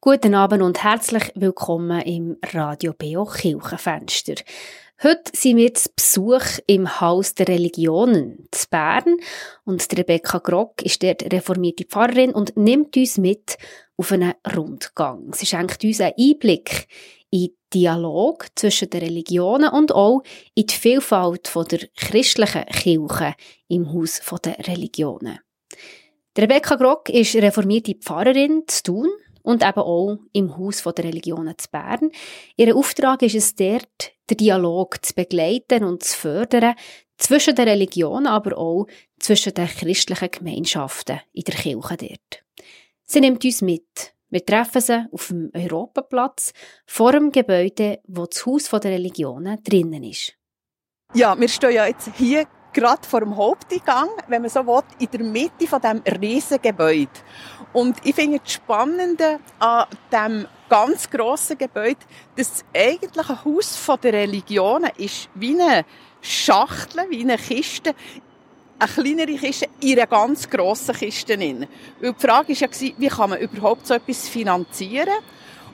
Guten Abend und herzlich willkommen im Radio Beo Kirchenfenster. Heute sind wir zu Besuch im Haus der Religionen zu Bern und Rebecca Grock ist dort reformierte Pfarrerin und nimmt uns mit auf einen Rundgang. Sie schenkt uns einen Einblick in Dialog zwischen den Religionen und auch in die Vielfalt der christlichen Kirche im Haus der Religionen. Rebecca Grock ist reformierte Pfarrerin zu Thun und eben auch im Haus der Religionen zu Bern. Ihr Auftrag ist es dort, den Dialog zu begleiten und zu fördern zwischen den Religionen, aber auch zwischen den christlichen Gemeinschaften in der Kirche dort. Sie nimmt uns mit. Wir treffen sie auf dem Europaplatz vor dem Gebäude, wo das Haus der Religionen drinnen ist. Ja, wir stehen ja jetzt hier gerade vor dem Haupteingang, wenn man so will, in der Mitte von diesem riesigen Gebäude. Und ich finde das Spannende an diesem ganz grossen Gebäude, dass das eigentliche Haus der Religionen ist wie eine Schachtel, wie eine Kiste, eine kleinere Kiste in einer ganz grossen Kiste. Weil die Frage war ja, wie kann man überhaupt so etwas finanzieren?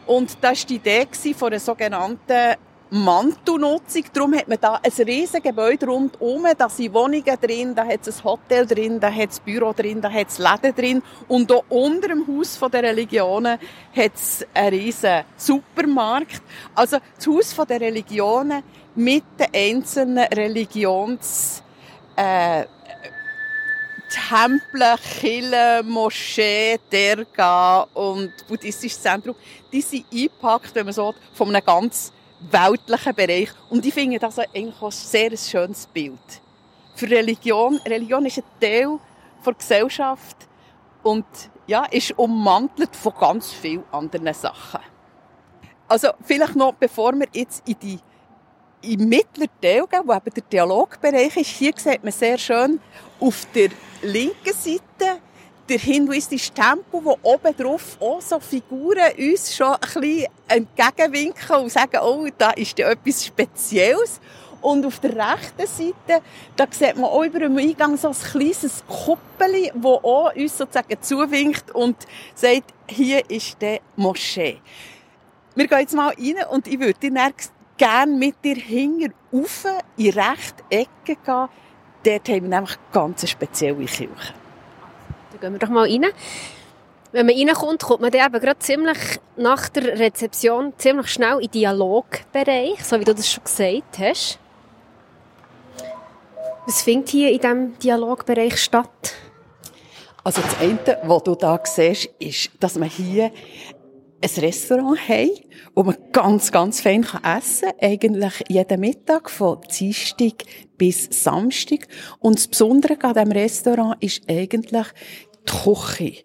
Und das war die Idee von einer sogenannten Mantelnutzung. Darum hat man da ein riesiges Gebäude rundherum. Da sind Wohnungen drin, da hat es ein Hotel drin, da hat es Büro drin, da hat es Läden drin. Und auch unter dem Haus der Religionen hat es einen riesigen Supermarkt. Also das Haus der Religionen mit den einzelnen Religions... Äh, Tempel, Kirche, Moschee, Derga und buddhistisches Zentrum, die sind eingepackt, wenn man so von einem ganz weltlichen Bereich. Und ich finde das eigentlich ein sehr schönes Bild. Für Religion, Religion ist ein Teil der Gesellschaft und ja, ist ummantelt von ganz vielen anderen Sachen. Also vielleicht noch, bevor wir jetzt in die im mittleren Teil gehen, wo eben der Dialogbereich ist, hier sieht man sehr schön auf der linken Seite der hinduistische Tempel, wo oben drauf auch so Figuren uns schon ein bisschen entgegenwinken und sagen, oh, da ist ja etwas Spezielles. Und auf der rechten Seite, da sieht man auch über dem Eingang so ein kleines Kuppel, das auch uns sozusagen zuwinkt und sagt, hier ist der Moschee. Wir gehen jetzt mal rein und ich würde dir gerne mit dir hinten rauf in rechte Ecke gehen. Dort haben wir nämlich ganz spezielle Kirche. Dann gehen wir doch mal rein. Wenn man reinkommt, kommt man dann eben gerade ziemlich nach der Rezeption ziemlich schnell in den Dialogbereich, so wie du das schon gesagt hast. Was findet hier in diesem Dialogbereich statt? Also das eine, was du da siehst, ist, dass man hier ein Restaurant haben, wo man ganz, ganz fein essen kann. Eigentlich jeden Mittag, von Dienstag bis Samstag. Und das Besondere an diesem Restaurant ist eigentlich die Küche.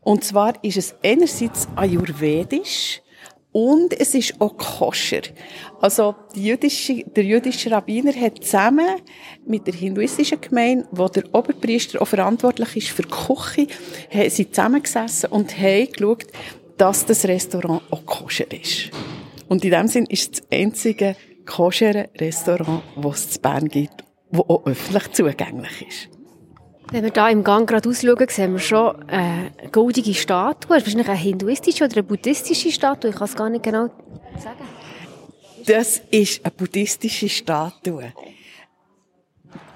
Und zwar ist es einerseits ayurvedisch, und es ist auch koscher. Also, jüdische, der jüdische Rabbiner hat zusammen mit der hinduistischen Gemeinde, wo der Oberpriester auch verantwortlich ist für die Küche, haben sie zusammengesessen und haben geschaut, dass das Restaurant auch koscher ist. Und in dem Sinn ist es das einzige koschere Restaurant, das es in Bern gibt, das auch öffentlich zugänglich ist. Wenn wir hier im Gang gerade ausschauen, sehen wir schon eine goldige Statue. Ist das wahrscheinlich eine hinduistische oder eine buddhistische Statue? Ich kann es gar nicht genau sagen. Das ist eine buddhistische Statue.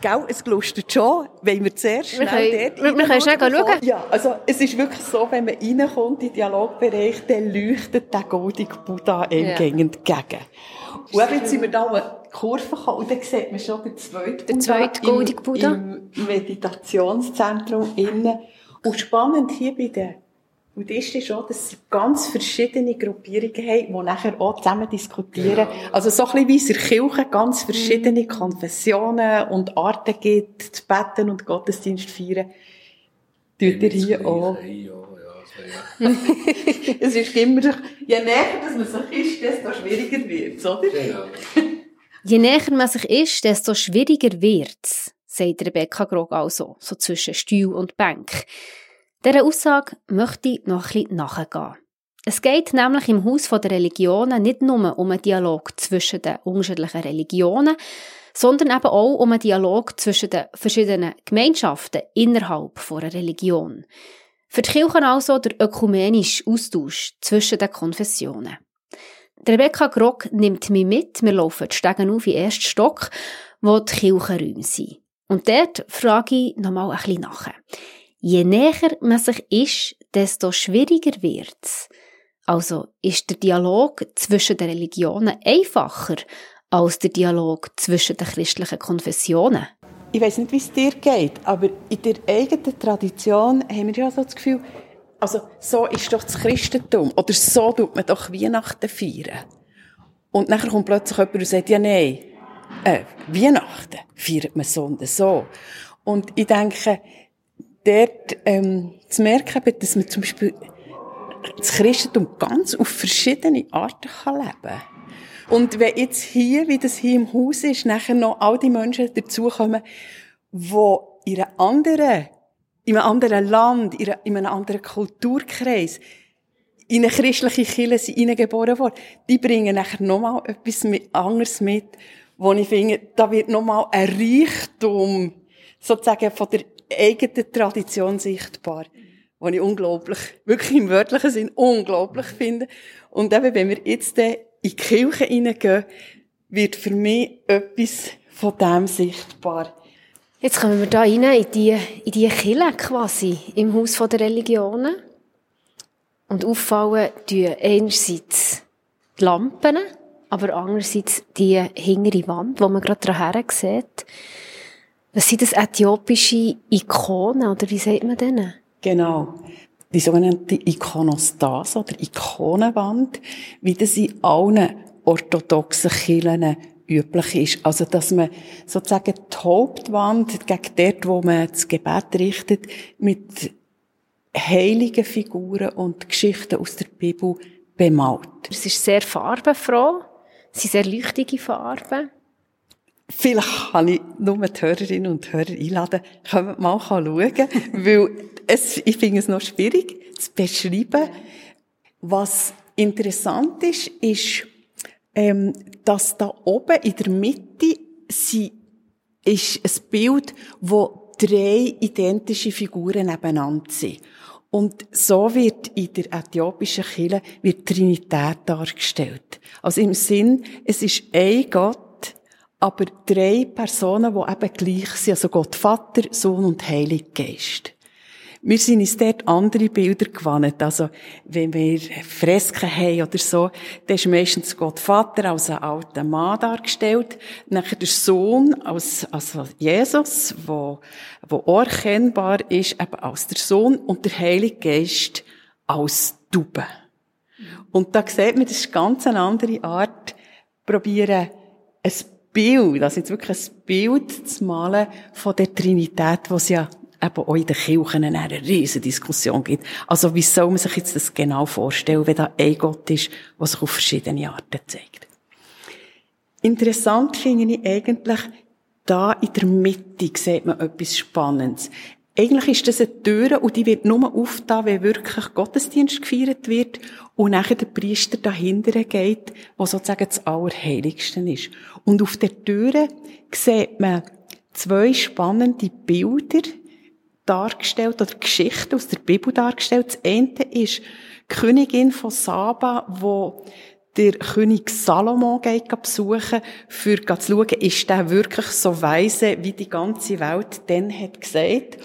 Gell, es gelustert schon, wenn wir zuerst schnell wir können, dort Wir können schnell schauen. Ja, also es ist wirklich so, wenn man reinkommt in den Dialogbereich, dann leuchtet der goldige Buddha ihm ja. entgegen. Und eben jetzt sind wir da eine Kurve gekommen und dann sieht man schon den zweiten der zweite goldige Buddha im, im Meditationszentrum innen. Und spannend hier bei den und das ist schon, dass sie ganz verschiedene Gruppierungen haben, die nachher auch zusammen diskutieren. Genau. Also so ein bisschen wie es in der Kirche ganz verschiedene mhm. Konfessionen und Arten gibt, zu beten und Gottesdienst feiern. Tut ihr hier auch. es ist immer, je näher dass man sich ist, desto schwieriger wird es, oder? Genau. Je näher man sich ist, desto schwieriger wird es, sagt Rebecca Grog also, so zwischen Stuhl und Bank. Dieser Aussage möchte ich noch ein nachgehen. Es geht nämlich im Haus der Religionen nicht nur um einen Dialog zwischen den unterschiedlichen Religionen, sondern eben auch um einen Dialog zwischen den verschiedenen Gemeinschaften innerhalb einer Religion. Für die Kirche also der ökumenische Austausch zwischen den Konfessionen. Rebecca Grock nimmt mich mit, wir laufen die Stegen auf in den ersten Stock, wo die Kirchenräume sind. Und dort frage ich nochmal ein bisschen nach. Je näher man sich ist, desto schwieriger wird's. Also ist der Dialog zwischen den Religionen einfacher als der Dialog zwischen den christlichen Konfessionen? Ich weiß nicht, wie es dir geht, aber in der eigenen Tradition haben wir ja so das Gefühl, also so ist doch das Christentum oder so tut man doch Weihnachten feiern. Und nachher kommt plötzlich jemand und sagt, ja nein, äh, Weihnachten feiert man so und so. Und ich denke, dort ähm, zu merken, dass man zum Beispiel das Christentum ganz auf verschiedene Arten kann leben kann. Und wenn jetzt hier, wie das hier im Haus ist, nachher noch all die Menschen dazukommen, die in einem anderen, in einem anderen Land, in einem anderen Kulturkreis, in eine christliche Kirche sind hineingeboren worden, die bringen nachher nochmal etwas anderes mit, wo ich finde, da wird nochmal ein Reichtum, sozusagen von der eigenen Tradition sichtbar was ich unglaublich, wirklich im wörtlichen Sinn unglaublich finde. Und eben, wenn wir jetzt in die Kirche hineingehen, wird für mich etwas von dem sichtbar. Jetzt kommen wir da rein, in die, in die Kirche quasi, im Haus der Religionen. Und auffallen tun einerseits die Lampen, aber andererseits die hingere Wand, wo man gerade daher sieht. Was sind das äthiopische Ikonen, oder wie sagt man denen? Genau. Die sogenannte Ikonostase oder Ikonenwand, wie das in allen orthodoxen Kirchen üblich ist. Also, dass man sozusagen die Hauptwand gegen dort, wo man das Gebet richtet, mit heiligen Figuren und Geschichten aus der Bibel bemalt. Es ist sehr farbenfroh. Es sind sehr leuchtige Farben. Vielleicht kann ich nur die Hörerinnen und Hörer einladen, kommt mal schauen, weil es, ich finde es noch schwierig zu beschreiben. Was interessant ist, ist, ähm, dass da oben in der Mitte sie, ist ein Bild, wo drei identische Figuren nebeneinander sind. Und so wird in der äthiopischen Kirche wird Trinität dargestellt. Also im Sinn, es ist ein Gott, aber drei Personen, die eben gleich sind. Also Gott Vater, Sohn und Heilig Geist. Wir sind uns dort andere Bilder gewandt. Also, wenn wir Fresken haben oder so, dann ist meistens Gott Vater als ein alter Mann dargestellt. Nachher der Sohn als, also Jesus, wo, wo erkennbar ist, eben als der Sohn und der Heilige Geist als Tube. Und da sieht man, das ist ganz eine andere Art, probieren, ein Bild, also jetzt wirklich ein Bild zu malen von der Trinität, was ja eben auch in den Kirchen eine riesige Diskussion gibt. Also wie soll man sich jetzt das genau vorstellen, wenn da ein Gott ist, der sich auf verschiedene Arten zeigt? Interessant finde ich eigentlich, da in der Mitte sieht man etwas Spannendes. Eigentlich ist das eine Tür und die wird nur aufgetan, wenn wirklich Gottesdienst gefeiert wird und nachher der Priester dahinter geht, wo sozusagen das Allerheiligste ist. Und auf der Tür sieht man zwei spannende Bilder, dargestellt oder Geschichten aus der Bibel dargestellt. Das eine ist die Königin von Saba, wo der König Salomo geht besuchen, für zu schauen, ist der wirklich so weise, wie die ganze Welt dann hat gesagt.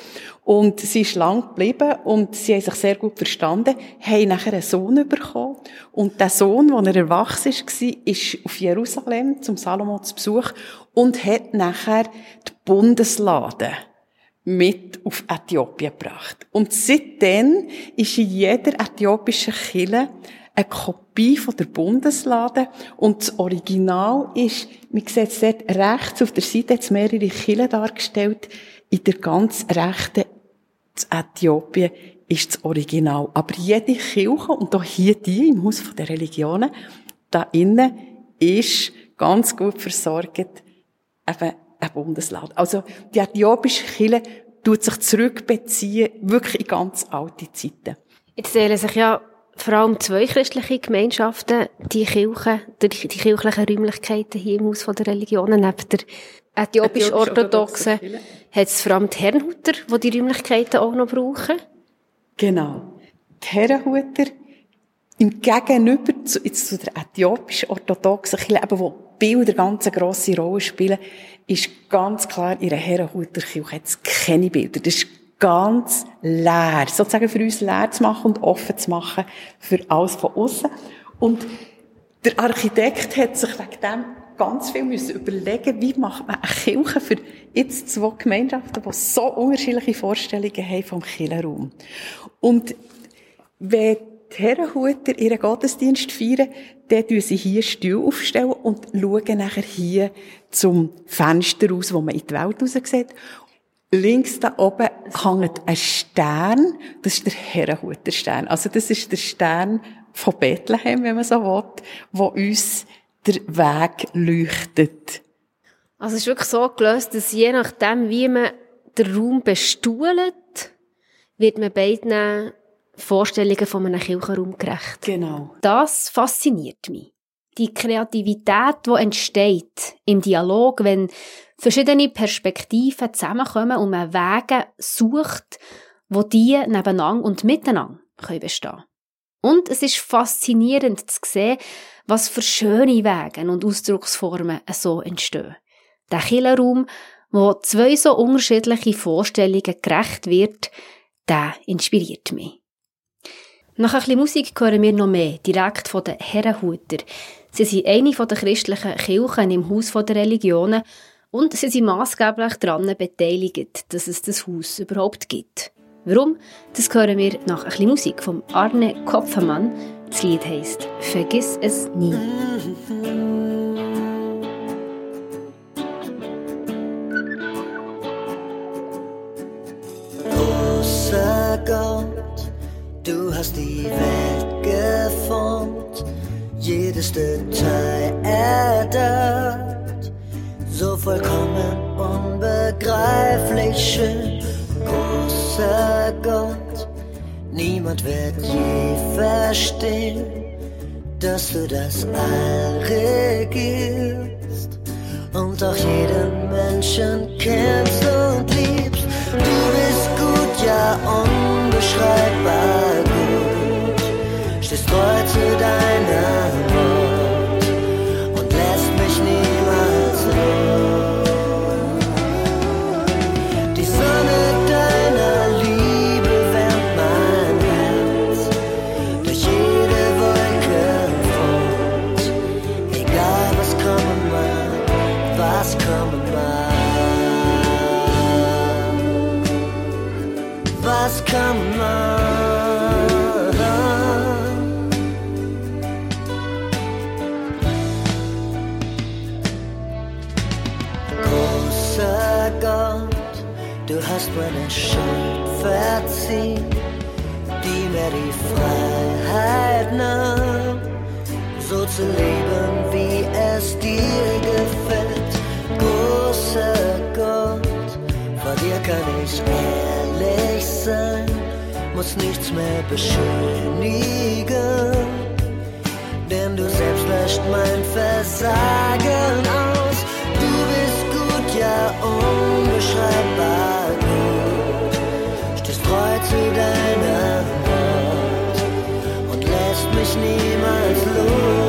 Und sie ist lang geblieben und sie haben sich sehr gut verstanden, haben nachher einen Sohn bekommen. Und der Sohn, als er erwachsen war, ist auf Jerusalem zum Salomo zu Besuch und hat nachher die Bundeslade mit auf Äthiopien gebracht. Und seitdem ist in jeder äthiopischen Kille eine Kopie von der Bundeslade und das Original ist, man sieht es dort rechts auf der Seite jetzt mehrere Kille dargestellt, in der ganz rechten Äthiopien ist das Original. Aber jede Kirche, und auch hier die im Haus der Religionen, da innen ist ganz gut versorgt, eben ein Bundeslade. Also die äthiopische Kirche tut sich zurückbeziehen, wirklich in ganz alte Zeiten. Jetzt zählen sich ja vor allem zwei christliche Gemeinschaften, die Kirche, die, die kirchlichen Räumlichkeiten hier im Haus der Religionen, neben der äthiopisch-orthodoxen, hat es vor allem die Herrenhuter, die die Räumlichkeiten auch noch brauchen. Genau. Die Herrenhuter im Gegenüber zu, jetzt zu der äthiopischen orthodoxen Kirche, eben, wo Bilder ganz eine grosse Rolle spielen, ist ganz klar, in einer Herrenhuterkirche hat es keine Bilder. Das ist ganz leer. Sozusagen für uns leer zu machen und offen zu machen für alles von außen. Und der Architekt hat sich wegen dem ganz viel müssen überlegen, wie macht man eine Kirche für jetzt zwei Gemeinschaften, die so unterschiedliche Vorstellungen haben vom Kirchenraum. Und wenn die Herrenhuter ihren Gottesdienst feiern, dann tun sie hier Stühle aufstellen und schauen nachher hier zum Fenster raus, wo man in die Welt raus sieht. Links da oben hängt ein Stern, das ist der Herrenhuterstern. Also das ist der Stern von Bethlehem, wenn man so will, wo uns der Weg leuchtet. Also es ist wirklich so gelöst, dass je nachdem, wie man den Raum bestuhlt, wird man beiden Vorstellungen von einem Kirchenraum gerecht. Genau. Das fasziniert mich. Die Kreativität, die entsteht im Dialog, wenn verschiedene Perspektiven zusammenkommen und man Wege sucht, wo die nebeneinander und miteinander bestehen können Und es ist faszinierend zu sehen, was für schöne Wege und Ausdrucksformen so entstehen. Der Killerraum, wo zwei so unterschiedliche Vorstellungen gerecht wird, der inspiriert mich. Nach ein bisschen Musik hören wir noch mehr, direkt von den Herrenhuter. Sie sind eine der christlichen Kirchen im Haus der Religionen und sie sind maßgeblich daran beteiligt, dass es das Haus überhaupt gibt. Warum? Das hören wir nach ein bisschen Musik von Arne Kopfmann. Das Lied heisst Vergiss es nie. Großer Gott, du hast die Welt geformt, jedes Detail erdacht, so vollkommen unbegreiflich schön. Großer Gott, Niemand wird je verstehen, dass du das All regierst und auch jeden Menschen kennst und liebst. Du bist gut, ja unbeschreibbar gut, stehst treu zu deiner Großer Gott, du hast meine Schuld verziehen, die mir die Freiheit nahm, so zu leben, wie es dir gefällt. Großer Gott, vor dir kann ich ehrlich sein, muss nichts mehr beschönigen, denn du selbst löscht mein Versagen aus. Du bist gut, ja unbeschreibbar gut, stehst treu zu deiner Wort und lässt mich niemals los.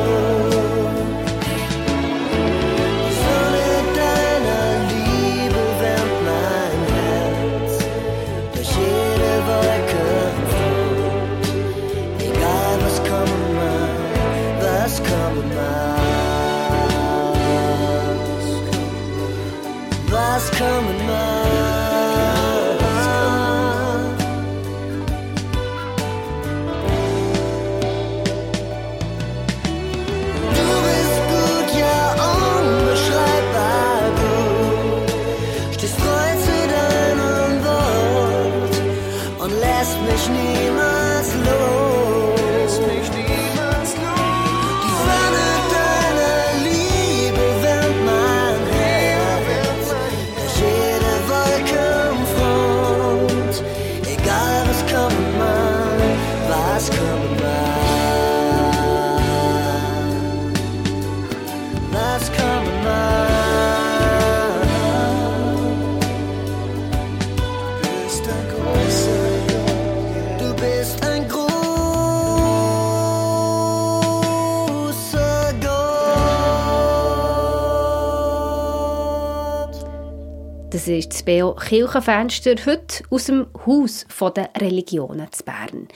Das ist das BO Kirchenfenster, heute aus dem Haus der Religionen zu Bern.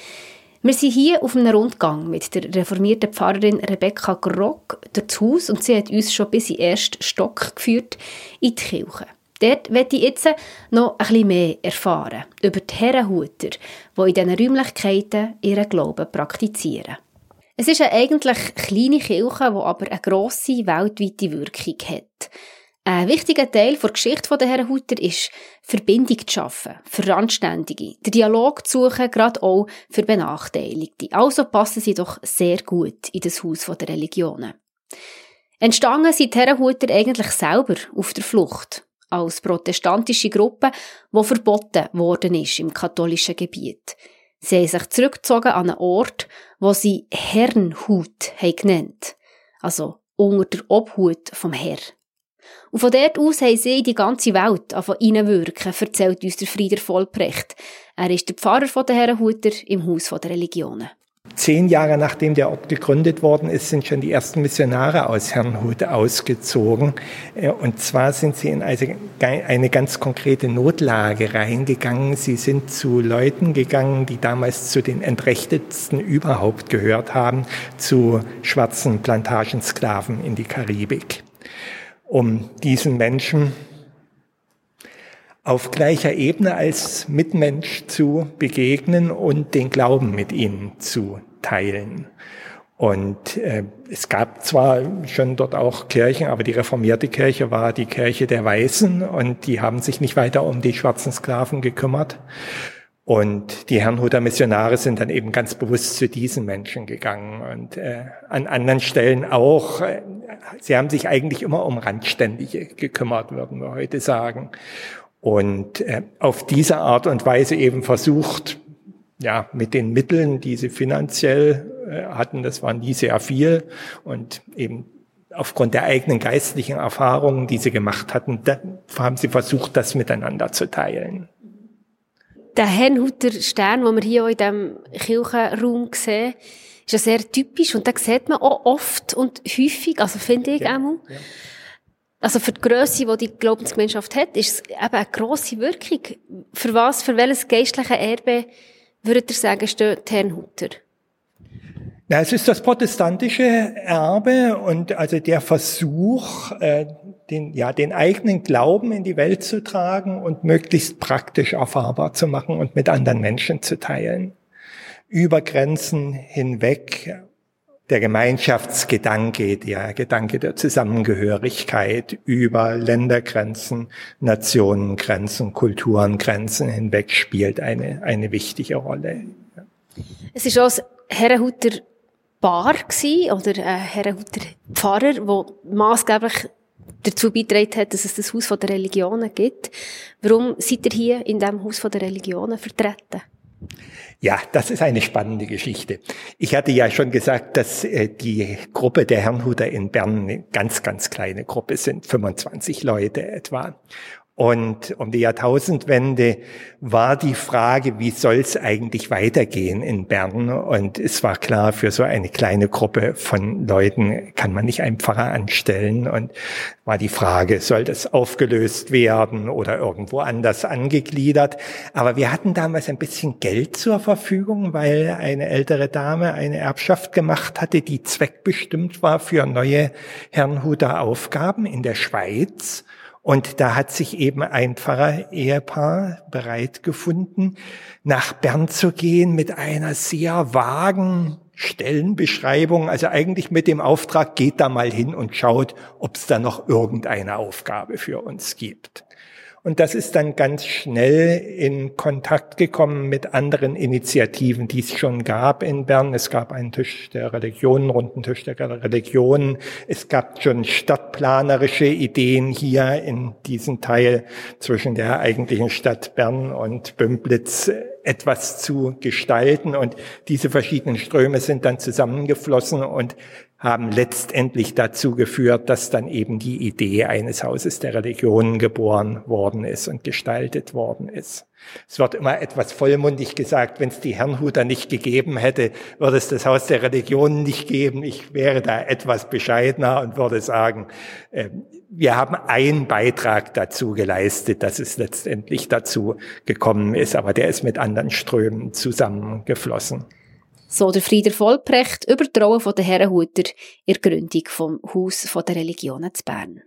Wir sind hier auf einem Rundgang mit der reformierten Pfarrerin Rebecca Grock durch das Haus und sie hat uns schon bis in den ersten Stock geführt, in die Kirche. Dort möchte ich jetzt noch ein bisschen mehr erfahren über die Herrenhuter, die in diesen Räumlichkeiten ihren Glauben praktizieren. Es ist eine eigentlich kleine Kirche, die aber eine grosse weltweite Wirkung hat. Ein wichtiger Teil der Geschichte der Herrenhuter ist, Verbindung zu schaffen, für den Dialog zu suchen, gerade auch für Benachteiligte. Also passen sie doch sehr gut in das Haus der Religionen. Entstanden sind die Herrenhuter eigentlich selber auf der Flucht, als protestantische Gruppe, wo verboten worden ist im katholischen Gebiet. Sie haben sich zurückgezogen an einen Ort, wo sie Herrenhut haben genannt, also unter der Obhut vom Herr. Und von dort aus haben sie die ganze Welt wirken, erzählt uns der Frieder Vollbrecht. Er ist der Pfarrer der Herrenhuter im Haus der Religionen. Zehn Jahre nachdem der Ort gegründet worden ist, sind schon die ersten Missionare aus Herrnhut ausgezogen. Äh, und zwar sind sie in eine ganz konkrete Notlage reingegangen. Sie sind zu Leuten gegangen, die damals zu den entrechtetsten überhaupt gehört haben, zu schwarzen Plantagensklaven in die Karibik um diesen Menschen auf gleicher Ebene als Mitmensch zu begegnen und den Glauben mit ihnen zu teilen. Und äh, es gab zwar schon dort auch Kirchen, aber die reformierte Kirche war die Kirche der Weißen und die haben sich nicht weiter um die schwarzen Sklaven gekümmert. Und die Herrnhuter Missionare sind dann eben ganz bewusst zu diesen Menschen gegangen und äh, an anderen Stellen auch. Äh, sie haben sich eigentlich immer um Randständige gekümmert, würden wir heute sagen. Und äh, auf diese Art und Weise eben versucht, ja, mit den Mitteln, die sie finanziell äh, hatten, das war nie sehr viel und eben aufgrund der eigenen geistlichen Erfahrungen, die sie gemacht hatten, da haben sie versucht, das miteinander zu teilen der Herrnhuter Stern, den wir hier auch in diesem Kirchenraum sehen, ist ja sehr typisch und da sieht man auch oft und häufig, also finde ich ja, auch, ja. also für die Grösse, die die Glaubensgemeinschaft hat, ist es eben eine grosse Wirkung. Für was, für welches geistliche Erbe würdet ihr sagen, steht Herrnhuter? Na, es ist das protestantische Erbe und also der Versuch, äh, den, ja, den eigenen Glauben in die Welt zu tragen und möglichst praktisch erfahrbar zu machen und mit anderen Menschen zu teilen. Über Grenzen hinweg der Gemeinschaftsgedanke, der Gedanke der Zusammengehörigkeit über Ländergrenzen, Nationengrenzen, Kulturengrenzen hinweg spielt eine, eine wichtige Rolle. Es ist auch Herrenhuter Bar oder ein Herrenhuter Pfarrer, der maßgeblich dazu beigetragen hat, dass es das Haus der Religionen gibt. Warum seid ihr hier in dem Haus der Religionen vertreten? Ja, das ist eine spannende Geschichte. Ich hatte ja schon gesagt, dass äh, die Gruppe der Herrnhuter in Bern eine ganz, ganz kleine Gruppe sind, 25 Leute etwa. Und um die Jahrtausendwende war die Frage, wie soll es eigentlich weitergehen in Bern? Und es war klar, für so eine kleine Gruppe von Leuten kann man nicht einen Pfarrer anstellen. Und war die Frage, soll das aufgelöst werden oder irgendwo anders angegliedert? Aber wir hatten damals ein bisschen Geld zur Verfügung, weil eine ältere Dame eine Erbschaft gemacht hatte, die zweckbestimmt war für neue Herrnhuter Aufgaben in der Schweiz. Und da hat sich eben ein Pfarrer-Ehepaar bereit gefunden, nach Bern zu gehen mit einer sehr vagen Stellenbeschreibung, also eigentlich mit dem Auftrag, geht da mal hin und schaut, ob es da noch irgendeine Aufgabe für uns gibt. Und das ist dann ganz schnell in Kontakt gekommen mit anderen Initiativen, die es schon gab in Bern. Es gab einen Tisch der Religionen, runden Tisch der Religionen. Es gab schon stadtplanerische Ideen hier in diesem Teil zwischen der eigentlichen Stadt Bern und Bümplitz etwas zu gestalten. Und diese verschiedenen Ströme sind dann zusammengeflossen und haben letztendlich dazu geführt, dass dann eben die Idee eines Hauses der Religionen geboren worden ist und gestaltet worden ist. Es wird immer etwas vollmundig gesagt, wenn es die Herrnhuter nicht gegeben hätte, würde es das Haus der Religionen nicht geben. Ich wäre da etwas bescheidener und würde sagen, äh, wir haben einen Beitrag dazu geleistet, dass es letztendlich dazu gekommen ist, aber der ist mit anderen Strömen zusammengeflossen. So der Frieder Vollbrecht über die Rolle der Herrenhuter in der Gründung vom Haus der Religionen zu Bern.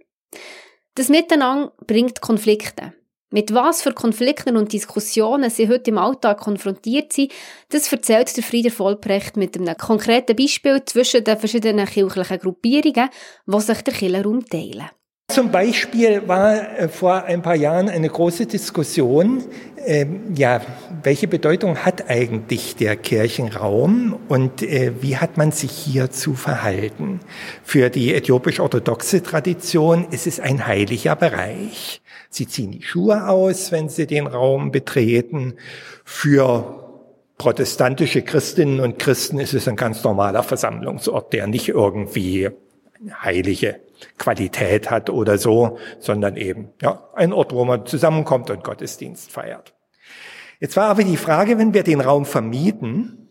Das Miteinander bringt Konflikte. Mit was für Konflikten und Diskussionen sie heute im Alltag konfrontiert sind, das erzählt der Frieder Vollbrecht mit einem konkreten Beispiel zwischen den verschiedenen kirchlichen Gruppierungen, die sich der Kirchenraum teilen. Zum Beispiel war äh, vor ein paar Jahren eine große Diskussion, äh, ja, welche Bedeutung hat eigentlich der Kirchenraum und äh, wie hat man sich hier zu verhalten? Für die äthiopisch-orthodoxe Tradition ist es ein heiliger Bereich. Sie ziehen die Schuhe aus, wenn sie den Raum betreten. Für protestantische Christinnen und Christen ist es ein ganz normaler Versammlungsort, der nicht irgendwie heilige Qualität hat oder so, sondern eben ja, ein Ort, wo man zusammenkommt und Gottesdienst feiert. Jetzt war aber die Frage, wenn wir den Raum vermieten,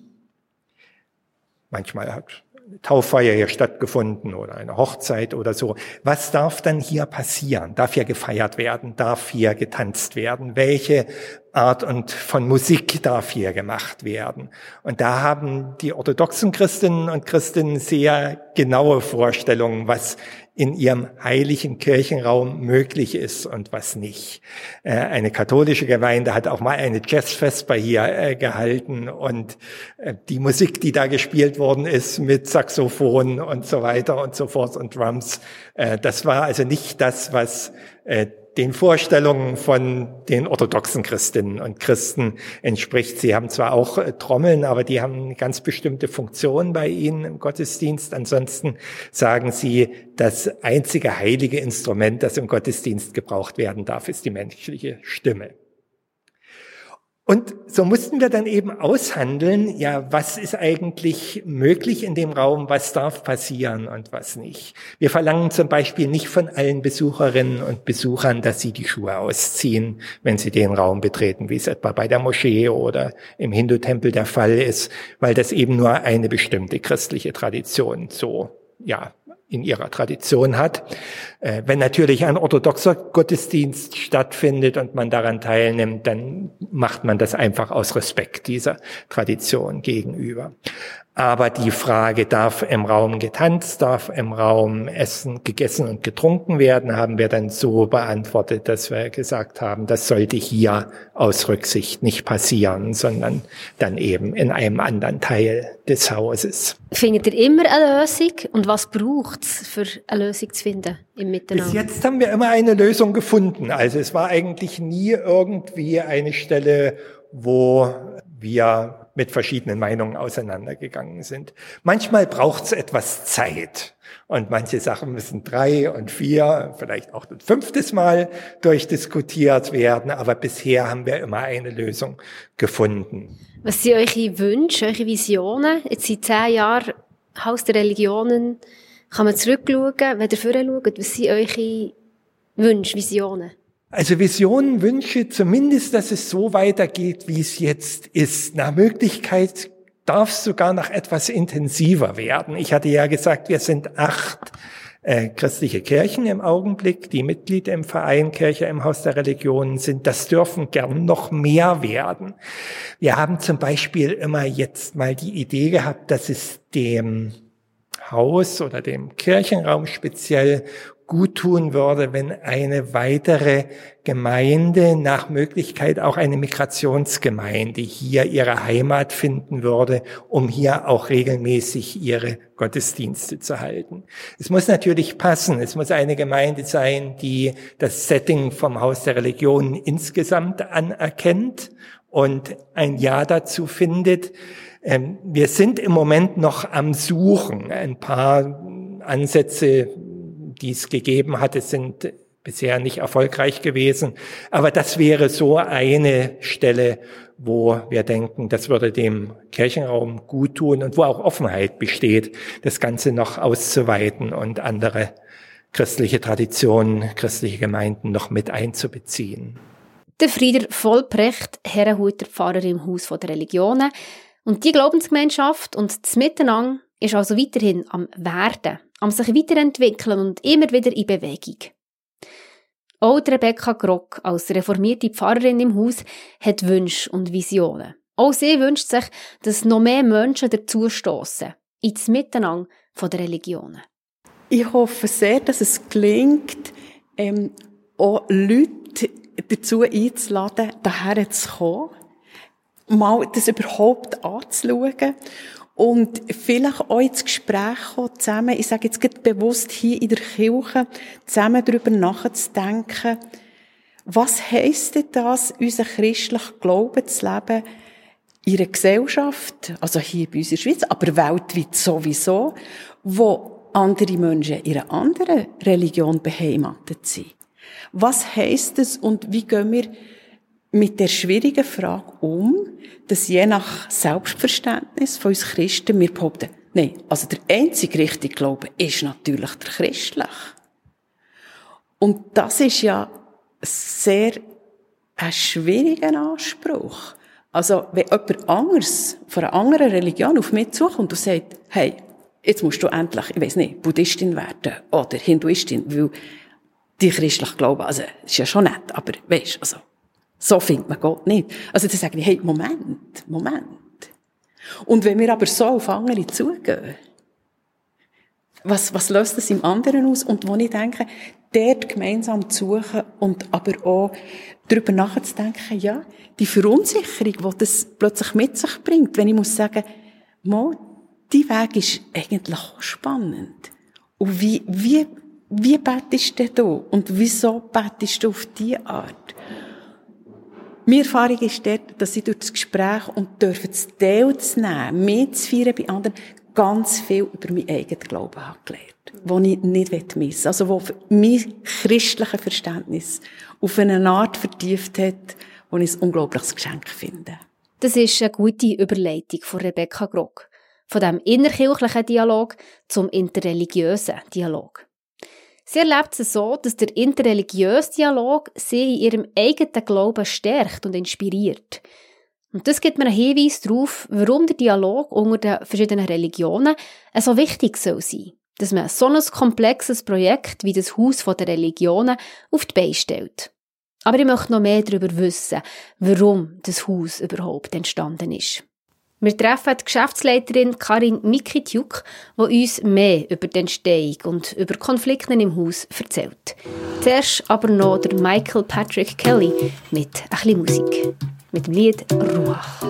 manchmal hat eine Tauffeier hier stattgefunden oder eine Hochzeit oder so. Was darf dann hier passieren? Darf hier gefeiert werden? Darf hier getanzt werden? Welche Art und von Musik darf hier gemacht werden? Und da haben die orthodoxen Christinnen und Christen sehr genaue Vorstellungen, was in ihrem heiligen Kirchenraum möglich ist und was nicht. Äh, eine katholische Gemeinde hat auch mal eine Jazzfesper hier äh, gehalten und äh, die Musik, die da gespielt worden ist mit Saxophon und so weiter und so fort und Drums, das war also nicht das, was den Vorstellungen von den orthodoxen Christinnen und Christen entspricht. Sie haben zwar auch äh, Trommeln, aber die haben eine ganz bestimmte Funktion bei ihnen im Gottesdienst. Ansonsten sagen sie, das einzige heilige Instrument, das im Gottesdienst gebraucht werden darf, ist die menschliche Stimme. Und so mussten wir dann eben aushandeln, ja, was ist eigentlich möglich in dem Raum, was darf passieren und was nicht. Wir verlangen zum Beispiel nicht von allen Besucherinnen und Besuchern, dass sie die Schuhe ausziehen, wenn sie den Raum betreten, wie es etwa bei der Moschee oder im Hindu-Tempel der Fall ist, weil das eben nur eine bestimmte christliche Tradition so, ja, in ihrer Tradition hat. Äh, wenn natürlich ein orthodoxer Gottesdienst stattfindet und man daran teilnimmt, dann macht man das einfach aus Respekt dieser Tradition gegenüber. Aber die Frage, darf im Raum getanzt, darf im Raum Essen, gegessen und getrunken werden, haben wir dann so beantwortet, dass wir gesagt haben, das sollte hier aus Rücksicht nicht passieren, sondern dann eben in einem anderen Teil des Hauses. Findet ihr immer eine Lösung? Und was braucht es, für eine Lösung zu finden im Miteinander? Bis jetzt haben wir immer eine Lösung gefunden. Also es war eigentlich nie irgendwie eine Stelle, wo wir mit verschiedenen Meinungen auseinandergegangen sind. Manchmal braucht es etwas Zeit und manche Sachen müssen drei und vier, vielleicht auch ein fünftes Mal durchdiskutiert werden, aber bisher haben wir immer eine Lösung gefunden. Was sind eure Wünsche, eure Visionen? Jetzt seit zehn Jahren Haus der Religionen. Kann man zurückschauen, wenn ihr schaut, was sind eure Wünsche, Visionen? Also Visionen, Wünsche, zumindest, dass es so weitergeht, wie es jetzt ist. Nach Möglichkeit darf es sogar noch etwas intensiver werden. Ich hatte ja gesagt, wir sind acht äh, christliche Kirchen im Augenblick, die Mitglied im Verein Kirche im Haus der Religionen sind. Das dürfen gern noch mehr werden. Wir haben zum Beispiel immer jetzt mal die Idee gehabt, dass es dem Haus oder dem Kirchenraum speziell gut tun würde, wenn eine weitere Gemeinde, nach Möglichkeit auch eine Migrationsgemeinde, hier ihre Heimat finden würde, um hier auch regelmäßig ihre Gottesdienste zu halten. Es muss natürlich passen. Es muss eine Gemeinde sein, die das Setting vom Haus der Religionen insgesamt anerkennt und ein Ja dazu findet. Ähm, wir sind im Moment noch am Suchen. Ein paar Ansätze die es gegeben hatte, sind bisher nicht erfolgreich gewesen. Aber das wäre so eine Stelle, wo wir denken, das würde dem Kirchenraum gut tun und wo auch Offenheit besteht, das Ganze noch auszuweiten und andere christliche Traditionen, christliche Gemeinden noch mit einzubeziehen. Der Frieder Vollprecht, Herrenhuter Pfarrer im Haus der Religionen. Und die Glaubensgemeinschaft und das Miteinander ist also weiterhin am Werden, am sich weiterentwickeln und immer wieder in Bewegung. Auch Rebecca Grock als reformierte Pfarrerin im Haus hat Wünsche und Visionen. Auch sie wünscht sich, dass noch mehr Menschen dazustoßen ins Miteinander der Religionen. Ich hoffe sehr, dass es gelingt, ähm, auch Leute dazu einzuladen, daher zu kommen, mal das überhaupt anzuschauen und vielleicht auch ins Gespräch kommen, zusammen, ich sage jetzt bewusst hier in der Kirche, zusammen darüber nachzudenken, was heisst denn das, unseren christlichen Glauben zu leben in einer Gesellschaft, also hier bei uns in der Schweiz, aber weltweit sowieso, wo andere Menschen in einer anderen Religion beheimatet sind. Was heisst das und wie gehen wir mit der schwierigen Frage um, dass je nach Selbstverständnis von uns Christen wir behaupten, nein, also der einzige richtige Glaube ist natürlich der christliche. Und das ist ja sehr ein schwieriger Anspruch. Also, wenn jemand anderes von einer anderen Religion auf mich zukommt und sagt, hey, jetzt musst du endlich, ich weiß nicht, Buddhistin werden oder Hinduistin, weil die christlich glauben, also, ist ja schon nett, aber weisst, also, so findet man Gott nicht. Also dann sage ich, hey, Moment, Moment. Und wenn wir aber so auf andere zugehen, was, was löst das im anderen aus? Und wo ich denke, dort gemeinsam zu suchen und aber auch darüber nachzudenken, ja, die Verunsicherung, die das plötzlich mit sich bringt, wenn ich muss sagen, Mo, die Weg ist eigentlich auch spannend. Und wie, wie, wie bettest du da? Und wieso bettest du auf diese Art? Meine Erfahrung ist dort, dass ich durch das Gespräch und dürfen das Teil zu nehmen, mitzuführen bei anderen, ganz viel über mein eigenes Glauben habe gelernt, das ich nicht missen will. Also, wo mein christliches Verständnis auf eine Art vertieft hat, wo ich ein unglaubliches Geschenk finde. Das ist eine gute Überleitung von Rebecca Grock. Von dem innerkirchlichen Dialog zum interreligiösen Dialog. Sie erlebt es so, dass der interreligiöse Dialog sie in ihrem eigenen Glauben stärkt und inspiriert. Und das gibt mir einen Hinweis darauf, warum der Dialog unter den verschiedenen Religionen so wichtig soll sein. Dass man so ein komplexes Projekt wie das Haus der Religionen auf die Beine stellt. Aber ich möchte noch mehr darüber wissen, warum das Haus überhaupt entstanden ist. Wir treffen die Geschäftsleiterin Karin Mikitjuk, die uns mehr über die Entstehung und über Konflikte im Haus erzählt. Zuerst aber noch der Michael Patrick Kelly mit ein bisschen Musik. Mit dem Lied Ruach.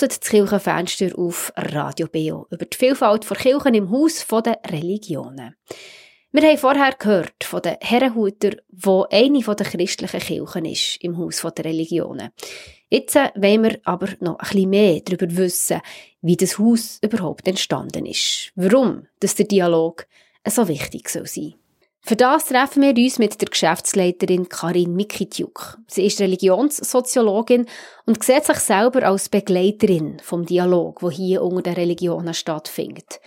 Hört das Kirchenfenster auf Radio Beo über die Vielfalt von Kirchen im Haus der Religionen. Wir haben vorher gehört von den Herrenhuter, wo eine der christlichen Kirchen ist im Haus der Religionen. Jetzt wollen wir aber noch ein bisschen mehr darüber wissen, wie das Haus überhaupt entstanden ist. Warum dass der Dialog so wichtig soll sein für das treffen wir uns mit der Geschäftsleiterin Karin Mikitjuk. Sie ist Religionssoziologin und sieht sich selber als Begleiterin vom Dialog, wo hier unter den Religionen stattfindet.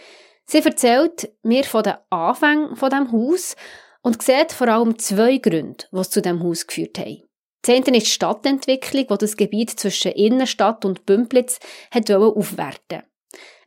Sie erzählt mir von den Anfängen von dem Haus und sieht vor allem zwei Gründe, was zu dem Haus geführt haben. Eine ist die Stadtentwicklung, wo das Gebiet zwischen Innenstadt und Bümplitz aufwerten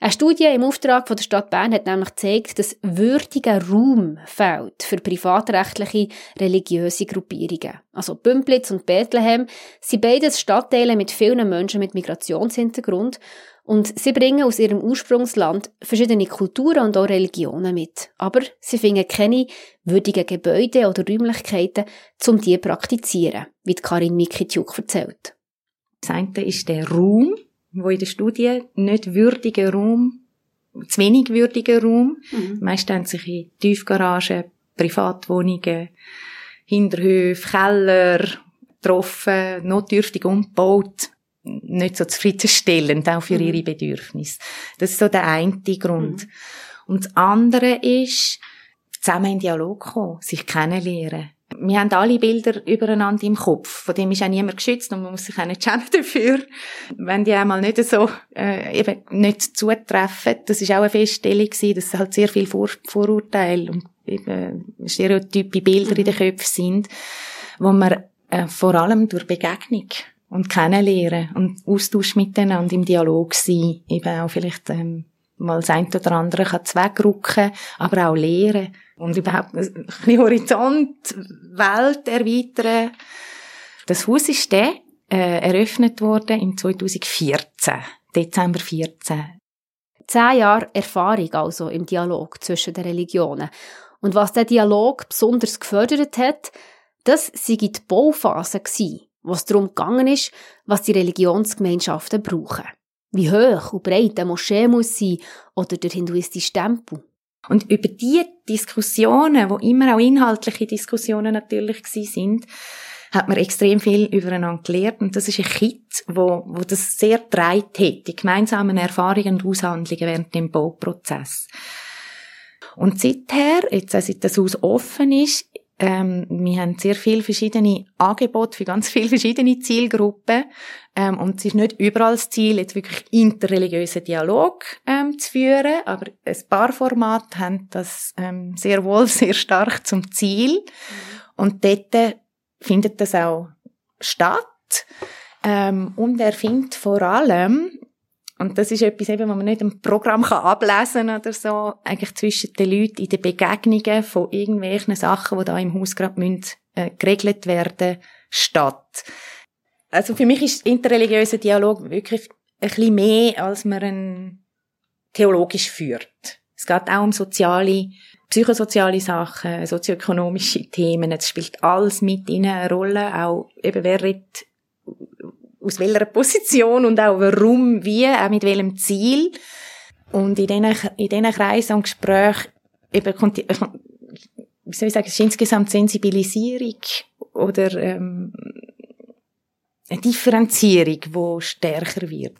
eine Studie im Auftrag von der Stadt Bern hat nämlich gezeigt, dass würdiger Raum fehlt für privatrechtliche religiöse Gruppierungen. Also Bümplitz und Bethlehem sind beides Stadtteile mit vielen Menschen mit Migrationshintergrund und sie bringen aus ihrem Ursprungsland verschiedene Kulturen und auch Religionen mit. Aber sie finden keine würdigen Gebäude oder Räumlichkeiten, um die praktizieren, wie Karin Mikitjuk erzählt. Das eine ist der Raum, wo in der Studie nicht würdiger Raum, zu wenig würdiger Raum, mhm. meist haben sich in Tiefgaragen, Privatwohnungen, Hinterhöfe, Keller getroffen, notdürftig umgebaut, nicht so zufriedenstellend, auch für mhm. ihre Bedürfnisse. Das ist so der eine Grund. Mhm. Und das andere ist, zusammen in Dialog kommen, sich kennenlernen wir haben alle Bilder übereinander im Kopf. Von dem ist auch niemand geschützt und man muss sich auch nicht schämen dafür. Wenn die einmal nicht so, äh, eben nicht zutreffen, das ist auch eine Feststellung gewesen, dass halt sehr viel Vor Vorurteile und eben stereotype Bilder in den Köpfen sind, wo man äh, vor allem durch Begegnung und Kennenlernen und Austausch miteinander im Dialog sein, eben auch vielleicht ähm, mal das eine oder andere kann wegrücken, aber auch lehren und überhaupt ein bisschen Horizont, Welt erweitern. Das Haus ist dann äh, eröffnet worden im 2014, Dezember 14. Zehn Jahre Erfahrung also im Dialog zwischen den Religionen. Und was der Dialog besonders gefördert hat, das sei die Bauphase gewesen, was darum gegangen ist, was die Religionsgemeinschaften brauchen. Wie hoch und breit eine Moschee muss sein oder der hinduistische Tempel. Und über die Diskussionen, wo immer auch inhaltliche Diskussionen natürlich sind, hat man extrem viel übereinander gelernt. Und das ist ein Kit, wo, wo das sehr dreit hat, die gemeinsamen Erfahrungen und Aushandlungen während dem Bauprozess. Und seither, jetzt, seit das Haus offen ist, ähm, wir haben sehr viele verschiedene Angebote für ganz viele verschiedene Zielgruppen. Ähm, und es ist nicht überall das Ziel, jetzt wirklich interreligiösen Dialog ähm, zu führen, aber ein paar Formate haben das ähm, sehr wohl sehr stark zum Ziel. Mhm. Und dort findet das auch statt. Ähm, und er findet vor allem und das ist etwas eben, was man nicht im Programm kann ablesen oder so, eigentlich zwischen den Leuten in den Begegnungen von irgendwelchen Sachen, die da im Haus gerade müssen, äh, geregelt werden, statt. Also für mich ist interreligiöser Dialog wirklich ein bisschen mehr, als man ihn theologisch führt. Es geht auch um soziale, psychosoziale Sachen, sozioökonomische Themen. Es spielt alles mit in eine Rolle. Auch eben, wer redet aus welcher Position und auch warum, wie, auch mit welchem Ziel. Und in diesen, in Kreisen und Gesprächen eben kommt wie soll ich sagen, es ist insgesamt Sensibilisierung oder ähm, eine Differenzierung, die stärker wird.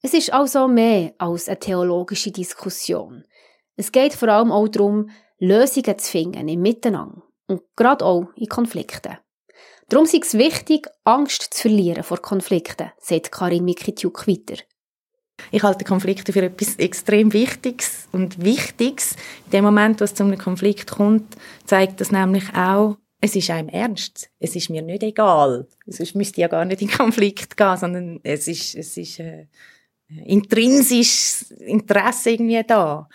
Es ist also mehr als eine theologische Diskussion. Es geht vor allem auch darum, Lösungen zu finden im Miteinander und gerade auch in Konflikten. Darum ist es wichtig, Angst zu verlieren vor Konflikten, sagt Karin Mikitjuk weiter. Ich halte Konflikte für etwas extrem Wichtiges und Wichtiges. In dem Moment, wo es zu einem Konflikt kommt, zeigt das nämlich auch, es ist einem ernst. Es ist mir nicht egal. Sonst müsste ich ja gar nicht in Konflikt gehen, sondern es ist, es ist äh, intrinsisches Interesse irgendwie da.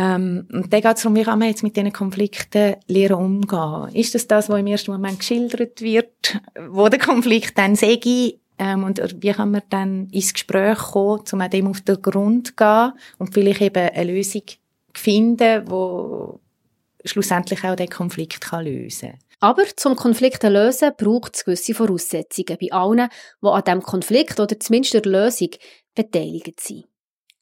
Ähm, und dann geht es darum, wie kann man jetzt mit diesen Konflikten lernen umgehen. Ist das das, was im ersten Moment geschildert wird, wo der Konflikt dann sage ähm, und wie kann man dann ins Gespräch kommen, um dem auf den Grund zu gehen und vielleicht eben eine Lösung finden, wo schlussendlich auch den Konflikt kann lösen kann. Aber zum Konflikte lösen braucht es gewisse Voraussetzungen bei allen, die an diesem Konflikt oder zumindest der Lösung beteiligt sind.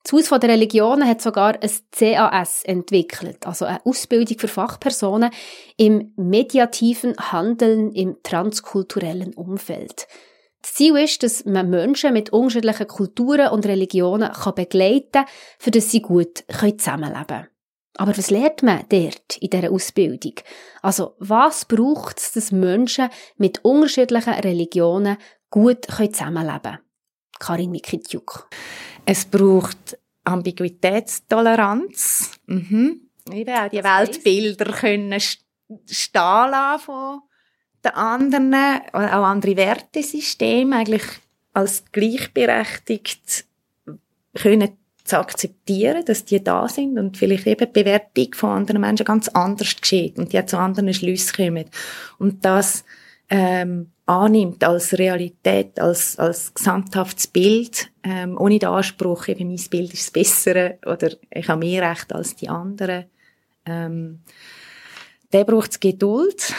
Das Haus der Religionen hat sogar ein CAS entwickelt, also eine Ausbildung für Fachpersonen im mediativen Handeln im transkulturellen Umfeld. Das Ziel ist, dass man Menschen mit unterschiedlichen Kulturen und Religionen kann begleiten kann, für dass sie gut zusammenleben können. Aber was lernt man dort in dieser Ausbildung? Also, was braucht es, dass Menschen mit unterschiedlichen Religionen gut zusammenleben können? Karin Mikitjuk. Es braucht Ambiguitätstoleranz. Mhm. Eben auch die Was Weltbilder heisst? können stehen lassen von den anderen, auch andere Wertesysteme eigentlich als gleichberechtigt können zu akzeptieren, dass die da sind und vielleicht eben die Bewertung von anderen Menschen ganz anders geschieht und die zu anderen Schlüssen kommen. Und das ähm, annimmt als Realität, als, als gesamthaftes Bild, ähm, ohne den Anspruch, eben mein Bild ist das Bessere oder ich habe mehr Recht als die anderen. Ähm, der braucht Geduld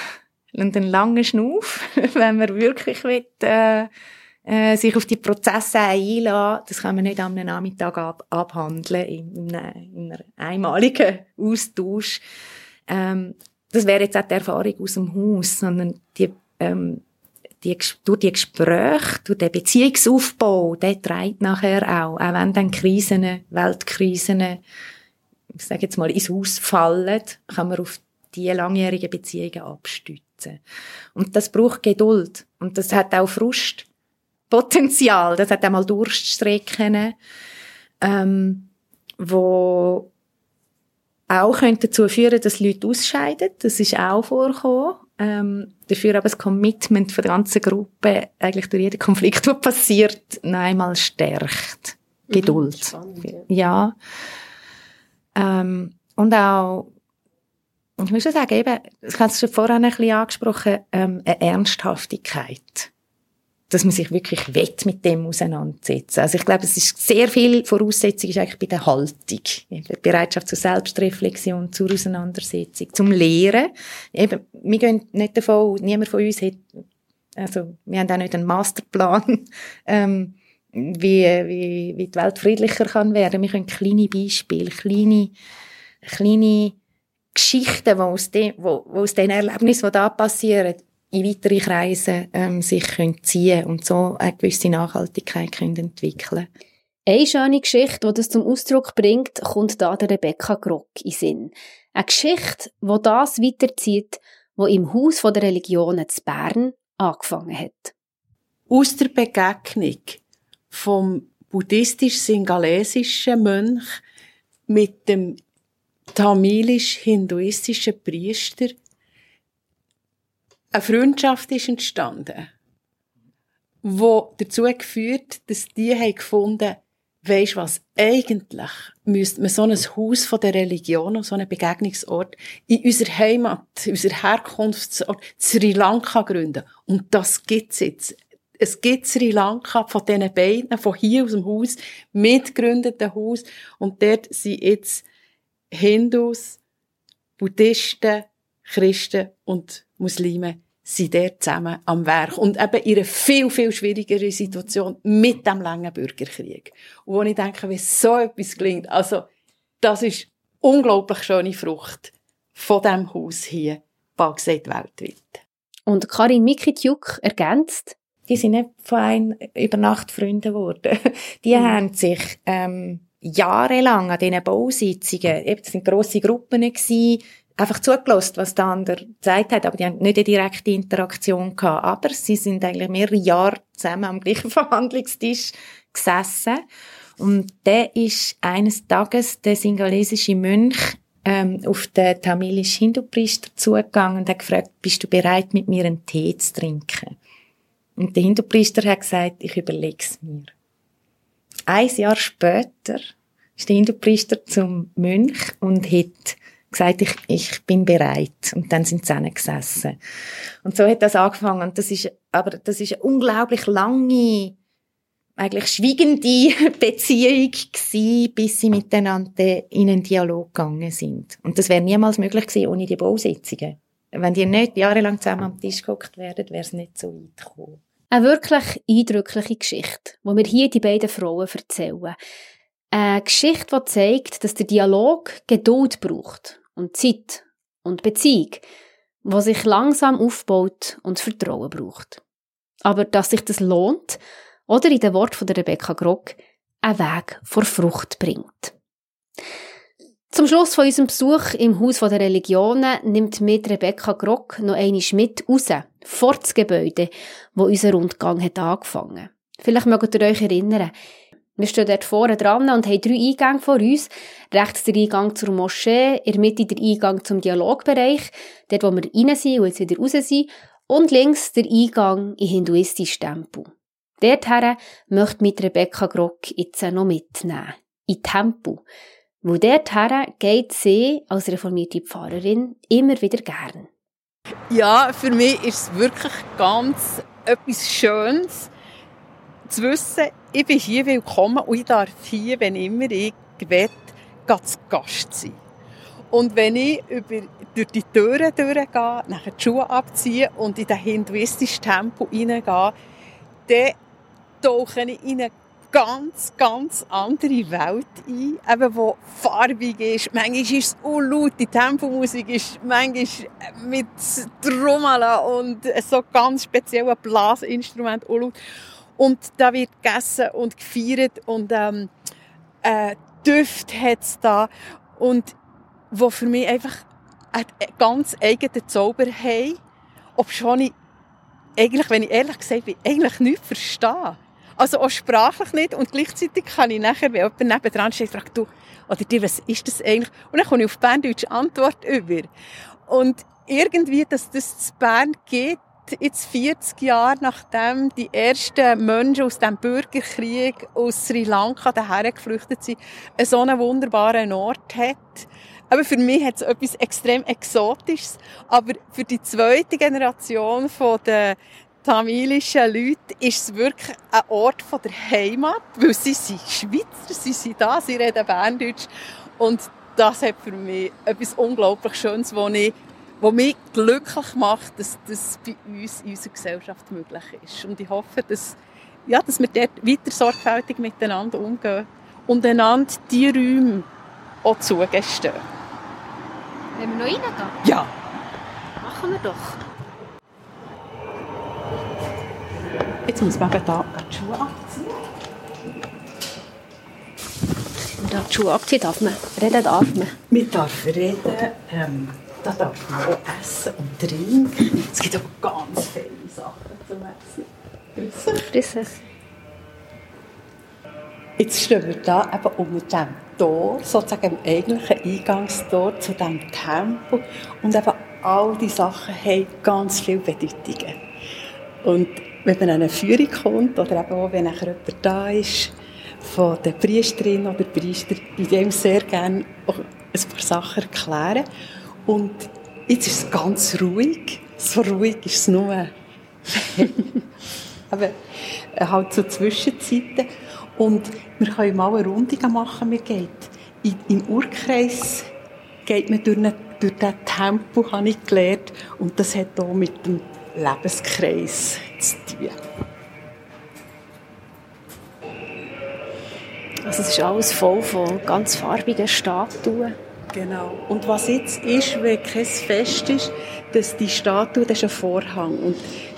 und einen langen Schnuff, wenn man wirklich will, äh, äh, sich auf die Prozesse einlassen. Das kann man nicht am Nachmittag ab abhandeln in, einem, in einem einmaligen Austausch. Ähm, das wäre jetzt auch die Erfahrung aus dem Haus, sondern die, ähm, die, durch die Gespräche, durch den Beziehungsaufbau, der trägt nachher auch, auch wenn dann Krisen, Weltkrisen, ich sage jetzt mal, ins Haus fallen, kann man auf die langjährigen Beziehungen abstützen. Und das braucht Geduld. Und das hat auch Frust. Potenzial. Das hat einmal Durststrecken, ähm, wo auch könnte dazu führen, dass Leute ausscheiden. Das ist auch vorgekommen. Ähm, dafür aber das Commitment von der ganzen Gruppe eigentlich durch jeden Konflikt, der passiert, noch einmal stärkt. Mhm, Geduld. Spannend, ja. ja. Ähm, und auch, ich muss schon sagen, eben, ich habe es schon vorhin ein bisschen angesprochen, ähm, eine Ernsthaftigkeit dass man sich wirklich wett mit dem auseinandersetzen. Also ich glaube, es ist sehr viel Voraussetzung ist eigentlich bei der Haltung, die Bereitschaft zur Selbstreflexion, zur Auseinandersetzung, zum Lehren. Eben, wir gehen nicht davon, niemand von uns hat, also wir haben auch nicht einen Masterplan, ähm, wie, wie, wie die Welt friedlicher kann werden. Wir können kleine Beispiele, kleine, kleine Geschichten, die aus, dem, wo, wo aus den Erlebnissen, die da passieren, in weitere Kreise ähm, sich können ziehen und so eine gewisse Nachhaltigkeit können entwickeln Eine schöne Geschichte, die das zum Ausdruck bringt, kommt da der Rebecca Grock in Sinn. Eine Geschichte, die das weiterzieht, wo im Haus der Religionen zu Bern angefangen hat. Aus der Begegnung vom buddhistisch-singalesischen Mönch mit dem tamilisch-hinduistischen Priester eine Freundschaft ist entstanden, wo dazu geführt, dass die haben gefunden, weisst was, eigentlich müsste man so ein Haus von der Religion, so einen Begegnungsort in unserer Heimat, in unserer Herkunftsort Sri Lanka gründen. Und das gibt's jetzt. Es gibt Sri Lanka von diesen beiden, von hier aus dem Haus, mitgegründeten Haus. Und dort sind jetzt Hindus, Buddhisten, Christen und Muslime sind dort zusammen am Werk. Und eben in einer viel, viel schwierigeren Situation mit dem langen Bürgerkrieg. Und wo ich denke, wie so etwas gelingt, also, das ist unglaublich schöne Frucht von diesem Haus hier, bald gesagt weltweit. Und Karin Mikitjuk ergänzt, die sind nicht von einem über Nacht Freunde geworden. Die mhm. haben sich ähm, jahrelang an diesen Bausitzungen, eben, das sind grosse Gruppen gewesen, einfach zugelassen, was der andere gesagt hat, aber die haben nicht eine direkte Interaktion gehabt. Aber sie sind eigentlich mehrere Jahre zusammen am gleichen Verhandlungstisch gesessen. Und der ist eines Tages der singalesische Mönch ähm, auf den tamilischen Hindu-Priester zugegangen und hat gefragt, bist du bereit, mit mir einen Tee zu trinken? Und der Hindu-Priester hat gesagt, ich überlege es mir. Ein Jahr später ist der Hindu-Priester zum Mönch und hat gesagt, ich, ich bin bereit. Und dann sind sie gesessen. Und so hat das angefangen. Und das ist, aber das ist eine unglaublich lange, eigentlich schwiegende Beziehung gewesen, bis sie miteinander in einen Dialog gegangen sind. Und das wäre niemals möglich gewesen ohne die Bausitzungen. wenn die nicht jahrelang zusammen am Tisch geguckt wären, wäre es nicht so weit gekommen. Eine wirklich eindrückliche Geschichte, wo mir hier die beiden Frauen erzählen. Eine Geschichte, die zeigt, dass der Dialog Geduld braucht und Zeit und Beziehung, wo sich langsam aufbaut und Vertrauen braucht. Aber dass sich das lohnt, oder in den Worten von Rebecca Grock, ein Weg vor Frucht bringt. Zum Schluss von unserem Besuch im Haus der Religionen nimmt mit Rebecca Grock noch einmal mit raus, vor das Gebäude, wo unser Rundgang hat angefangen. Vielleicht mögt ihr euch erinnern. Wir stehen dort vorne dran und haben drei Eingänge vor uns. Rechts der Eingang zur Moschee, in der Mitte der Eingang zum Dialogbereich, dort wo wir rein sind und jetzt wieder raus sind, und links der Eingang in hinduistischen Tempel. Dorthin möchte mit Rebecca Grock jetzt noch mitnehmen. In Tempel. Weil dorthin geht sie als reformierte Pfarrerin immer wieder gern. Ja, für mich ist es wirklich ganz etwas Schönes, zu wissen, ich bin hier willkommen und ich darf hier, wenn immer ich will, zu Gast sein. Und wenn ich über, durch die Türen durchgehe, nachher die Schuhe abziehe und in den hinduistischen Tempel hineingehe, dann tauche ich in eine ganz, ganz andere Welt ein, eben, wo farbig ist. Manchmal ist es unlaut, die Tempomusik ist manchmal mit Trommeln und so ganz speziellen Blasinstrument unlaut. Und da wird gegessen und gefeiert und ähm, äh, Düfte hat es da. Und wo für mich einfach einen ganz eigenen Zauber haben, ob schon ich eigentlich, wenn ich ehrlich gesagt bin, eigentlich nichts verstehe. Also auch sprachlich nicht. Und gleichzeitig kann ich nachher, wenn jemand nebendran steht, fragt, du, oder dir, was ist das eigentlich? Und dann komme ich auf Berndeutsch Antwort über. Und irgendwie, dass das zu Bern geht, jetzt 40 Jahre nachdem die ersten Menschen aus dem Bürgerkrieg aus Sri Lanka daher geflüchtet sind, so einen wunderbaren Ort hat. Aber für mich hat es etwas extrem Exotisches. Aber für die zweite Generation von der tamilischen Leute ist es wirklich ein Ort von der Heimat, weil sie sind Schweizer, sie sind da, sie reden Berndeutsch und das hat für mich etwas unglaublich Schönes, wo, ich, wo mich glücklich macht, dass das bei uns in unserer Gesellschaft möglich ist. Und ich hoffe, dass, ja, dass wir dort weiter sorgfältig miteinander umgehen und einander die Räume auch zugestehen. Wenn wir noch reingehen? Ja. Machen wir doch. Jetzt muss man da die Schuhe abziehen. Und da die Schuhe abziehen darf man. Reden darf man. Man darf reden, ähm, da darf man auch essen und trinken. Es gibt aber ganz viele Sachen zum Essen. Grüß Jetzt stehen wir da eben unter dem Tor, sozusagen im eigentlichen Eingangstor zu diesem Tempel. Und eben all diese Sachen haben ganz viele Bedeutungen. Und wenn man an eine Führung kommt oder eben auch, wenn nachher jemand da ist, von der Priesterin oder Priester, bei dem sehr gerne ein paar Sachen erklären. Und jetzt ist es ganz ruhig. So ruhig ist es nur. Aber äh, halt so Zwischenzeiten. Und wir können mal eine Runde machen. Wir gehen in, im Urkreis geht man durch, eine, durch den Tempel, habe ich gelernt. Und das hat auch mit dem Lebenskreis zu tun. Also es ist alles voll von ganz farbigen Statuen. Genau. Und was jetzt ist, wenn kein Fest ist, dass die Statue, das ist ein Vorhang. Und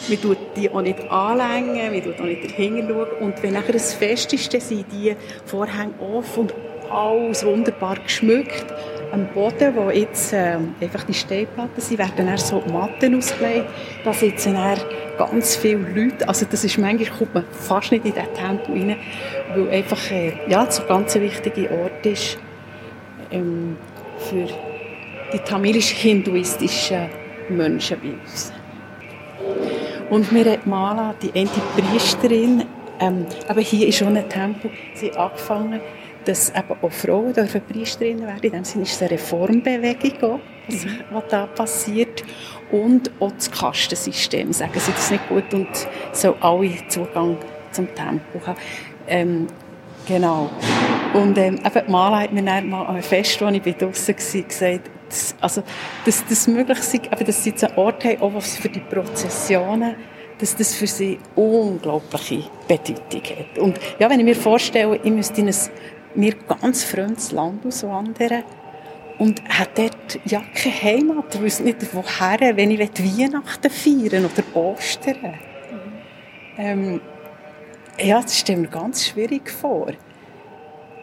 man tut die auch nicht anlängen, man tut auch nicht dahinter schauen. Und wenn nachher ein Fest ist, dann sind die Vorhänge offen und alles wunderbar geschmückt. Am Boden, wo jetzt äh, einfach die Steinplatten sind, werden dann so Matten ausgelegt. Da sitzen dann ganz viele Leute. Also das ist manchmal kommt man fast nicht in diesen Tempel rein, weil einfach äh, ja, so ein ganz wichtiger Ort ist ähm, für die tamilisch-hinduistischen Menschen bei uns. Und mir hat Mala, die eine Priesterin, ähm, aber hier ist schon ein Tempel, sie angefangen, dass eben auch Frauen dürfen Priesterinnen werden. In dem Sinne ist es eine Reformbewegung, auch, was, mhm. was da passiert. Und auch das Kastensystem, sagen sie das nicht gut und so alle Zugang zum Tempel haben. Ähm, genau. Und ähm, eben, Mala hat mir dann mal einem Fest, wo ich draussen war, gesagt, das, also, dass das möglich ist, eben, dass sie jetzt einen Ort haben, auch was für die Prozessionen, dass das für sie unglaubliche Bedeutung hat. Und ja, wenn ich mir vorstelle, ich müsste in ein mir ganz fremdes Land auswandern und hat dort ja keine Heimat, ich wüsste nicht woher, wenn ich Weihnachten feiern oder Ostern. Ähm, ja, das stelle mir ganz schwierig vor.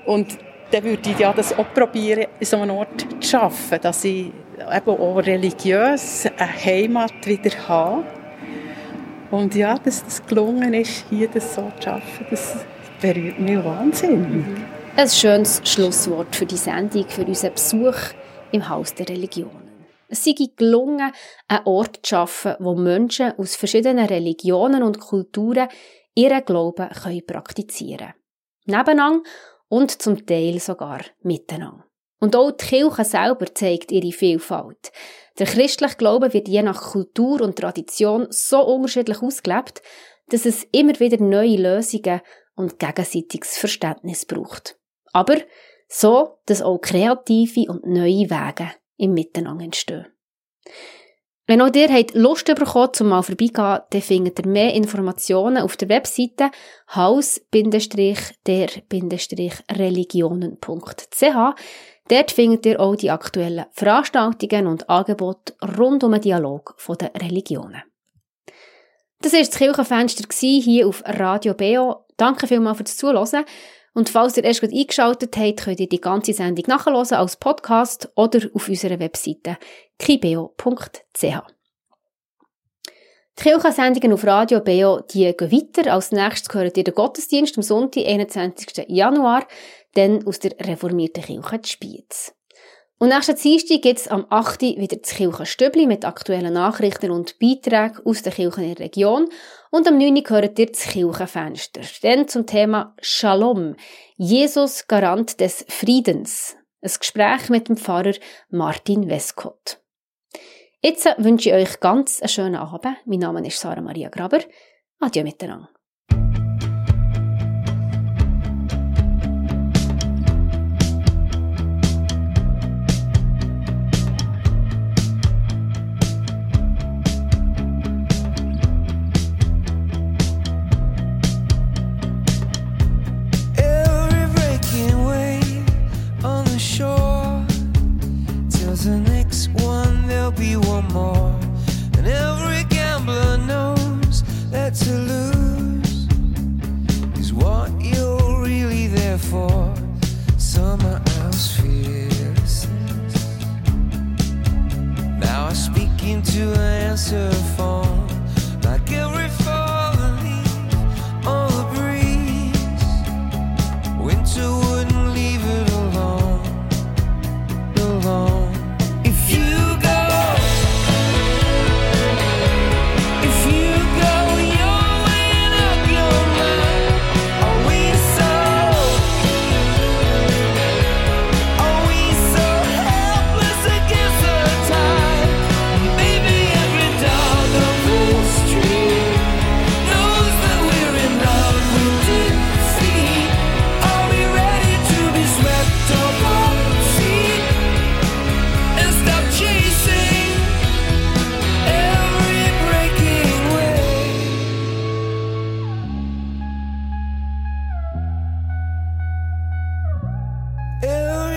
Und dann würde ich ja das auch probieren, in so einem Ort zu schaffen, dass ich eben auch religiös eine Heimat wieder habe. Und ja, dass das gelungen ist, hier das so zu schaffen, das berührt mich Wahnsinn. Ein schönes Schlusswort für die Sendung, für unseren Besuch im Haus der Religionen. Es sei gelungen, einen Ort zu schaffen, wo Menschen aus verschiedenen Religionen und Kulturen ihren Glauben können praktizieren. Nebeneinander und zum Teil sogar miteinander. Und auch die Kirche selber zeigt ihre Vielfalt. Der christliche Glaube wird je nach Kultur und Tradition so unterschiedlich ausgelebt, dass es immer wieder neue Lösungen und gegenseitiges Verständnis braucht. Aber so, dass auch kreative und neue Wege im Miteinander entstehen. Wenn auch ihr habt Lust bekommen, zum mal vorbeigehen, dann findet ihr mehr Informationen auf der Webseite haus-der-religionen.ch. Dort findet ihr auch die aktuellen Veranstaltungen und Angebote rund um den Dialog der Religionen. Das war das Kirchenfenster hier auf Radio Beo. Danke vielmals fürs Zuhören. Und falls ihr erst gerade eingeschaltet habt, könnt ihr die ganze Sendung nachhören als Podcast oder auf unserer Webseite kibeo.ch. Die Kirchensendungen auf Radio Beo, die gehen weiter. Als nächstes gehört ihr den Gottesdienst am Sonntag, 21. Januar, dann aus der reformierten Kirche Spiez. Und nächsten Dienstag gibt es am 8. wieder das Kirchenstübli mit aktuellen Nachrichten und Beiträgen aus der Kirche in der Region. Und am 9. hört ihr das Kirchenfenster. Dann zum Thema Shalom. Jesus, Garant des Friedens. Ein Gespräch mit dem Pfarrer Martin Westcott. Jetzt wünsche ich euch ganz einen schönen Abend. Mein Name ist Sarah Maria Graber. Adieu miteinander. to fall.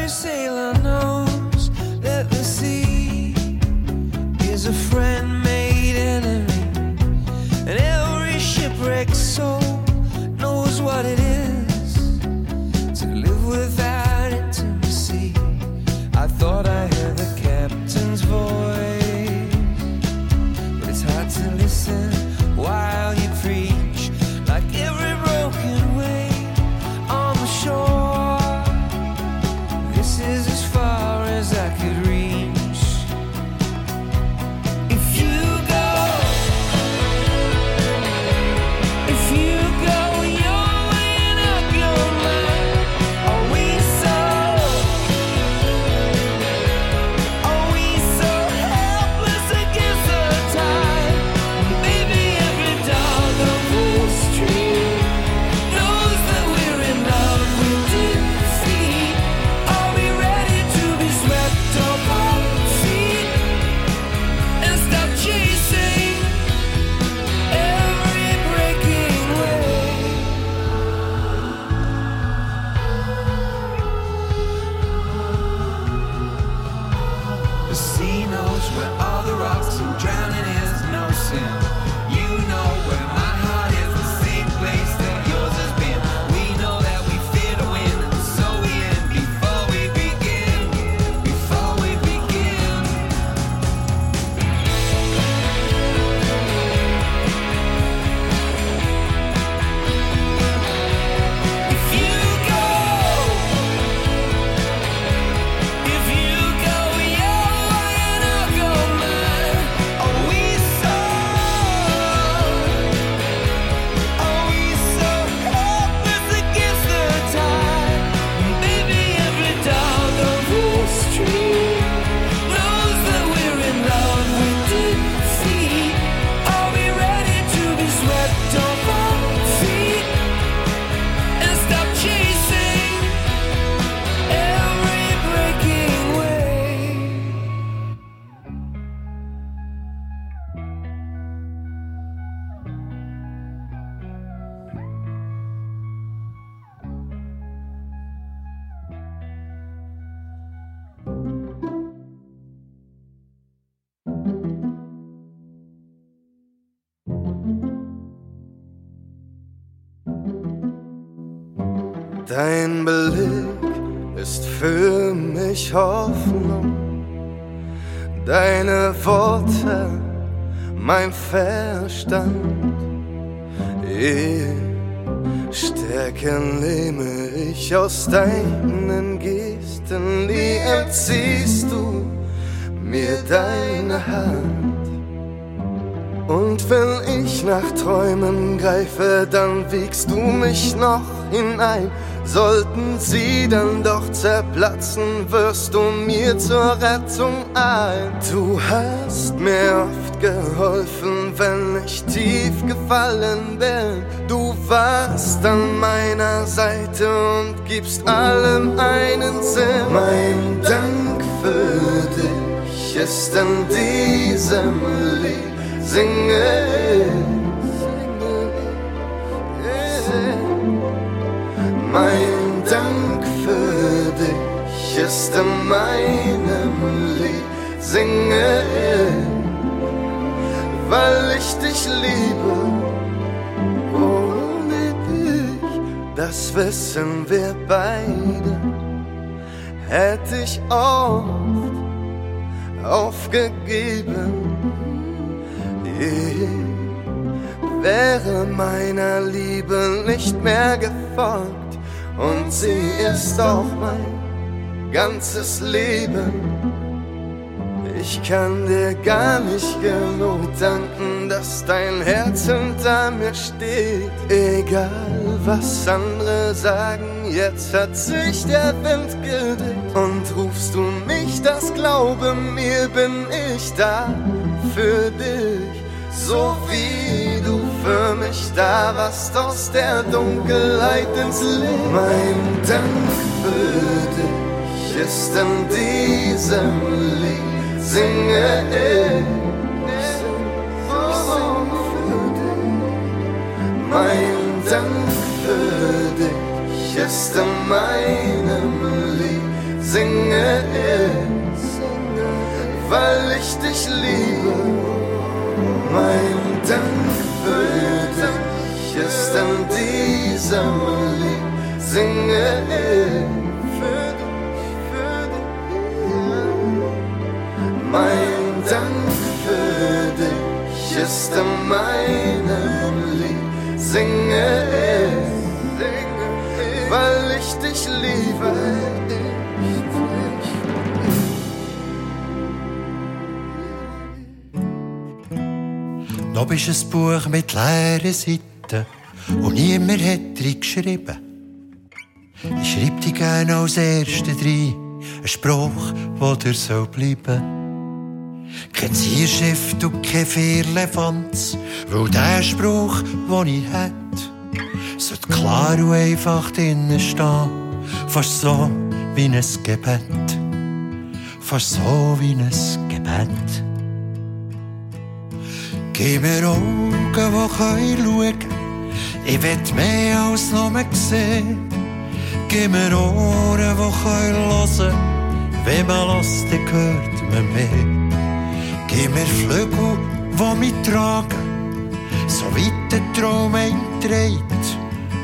Every sailor knows that the sea is a friend made enemy, and every shipwrecked soul. Hoffnung. Deine Worte, mein Verstand. Stärken nehme ich aus deinen Gesten, nie entziehst du mir deine Hand. Und wenn ich nach Träumen greife, dann wiegst du mich noch hinein. Sollten sie dann doch zerplatzen, wirst du mir zur Rettung ein. Du hast mir oft geholfen, wenn ich tief gefallen bin. Du warst an meiner Seite und gibst allem einen Sinn. Mein Dank für dich ist in diesem Lied. Singe Mein Dank für dich ist in meinem Lied. Singe weil ich dich liebe. Ohne dich, das wissen wir beide, hätte ich oft aufgegeben. Ich wäre meiner Liebe nicht mehr gefolgt und sie ist auch mein ganzes Leben. Ich kann dir gar nicht genug danken, dass dein Herz hinter mir steht. Egal was andere sagen, jetzt hat sich der Wind gedreht. Und rufst du mich, das glaube mir, bin ich da für dich. So wie für mich da warst aus der Dunkelheit ins Licht. Mein Dank für dich ist in diesem Lied singe ich. Mein Dank für dich ist in meinem Lied, singe ich, weil ich dich liebe. Mein Dank für dich ist in diesem Lied, singe ich. Mein Dank für dich ist in meinem Lied. Singe ich, weil ich dich liebe. Da bist ein Buch mit leeren Seiten und niemand hat drin geschrieben. Ich schreib dich gerne als Erste drin, ein Spruch, wo dir so bleiben kein Zierschiff und kein Firlefanz, weil der Spruch, den ich hätt, sollte klar und einfach drinnen stehen, fast so wie ein Gebet. Fast so wie ein Gebet. Mir Augen, schauen können, ich will mehr als nur sehen. Gib mir Ohren, hören können, wenn man lässt, dann hört man mehr. Gib mir Flügel, die mich tragen, so weit der Traum einträgt.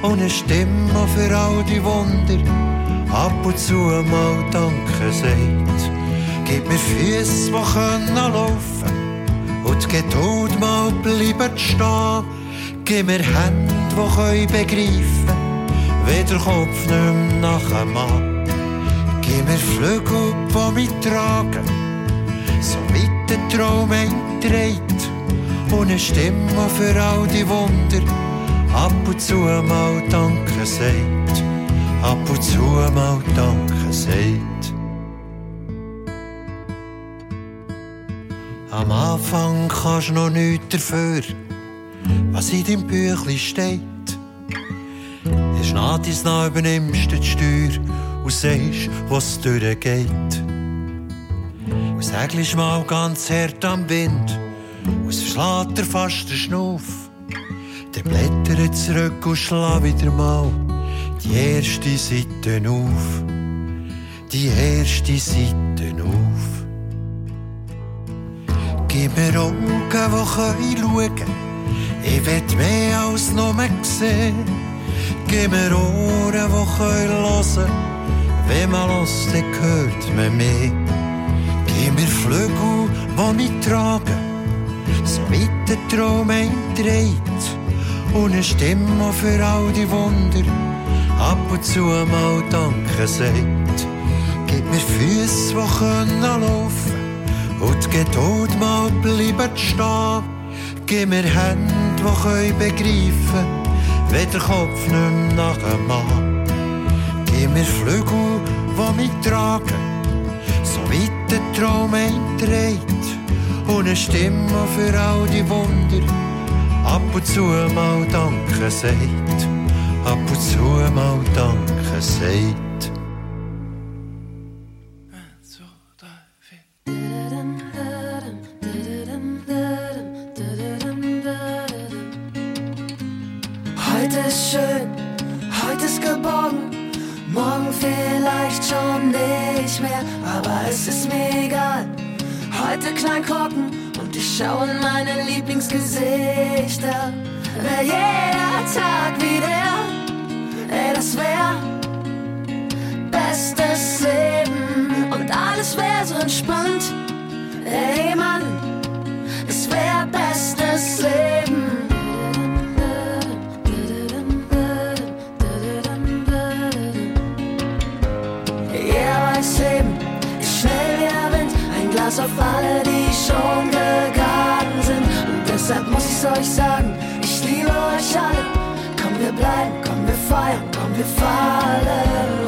Und eine Stimme für all die Wunder, ab und zu mal Danke sagt. Gib mir Füße, die können laufen und die Geduld mal bleiben stehen. Gib mir Hände, die können begreifen, wie der Kopf nicht mehr nachher macht. Gib mir Flügel, die mich tragen, so weit der Traum einträgt und eine Stimme für all die Wunder ab und zu mal Danke sagt, ab und zu mal Danke sagt. Am Anfang kannst du noch nichts dafür, was in deinem Büchlein steht. Erst nach dies nach übernimmst du die Steuer und sagst, was durchgeht. Und segelst mal ganz hart am Wind, und es verschlägt dir fast den Schnuff. Der blättert zurück und schlägt wieder mal die erste Seite auf. Die erste Seite auf. Gib mir Augen, die können. Ich will mehr als nur sehen. Gib mir Ohren, die können hören wenn man los, dann hört man mehr. Gib mir Flügel, die mich tragen, so weit der Traum einträgt. Und eine Stimme für all die Wunder, ab und zu mal Danke sagt. Gib mir Füße, die können laufen und die Geduld mal bleiben stehen. Gib mir Hände, die können begreifen, wenn der Kopf nicht mehr nach dem Mann. Gib mir Flügel, die mich tragen, so weit der Traum einträgt. Und eine Stimme für all die Wunder, ab und zu mal Danke sagt. Ab und zu mal Danke sagt. Heute klein gucken und ich schau in meine Lieblingsgesichter. Wär jeder Tag wie der, ey, das wär bestes Leben und alles wär so entspannt. Ey, Mann, euch sagen, ich liebe euch alle. Komm, wir bleiben, komm, wir feiern, komm, wir fallen.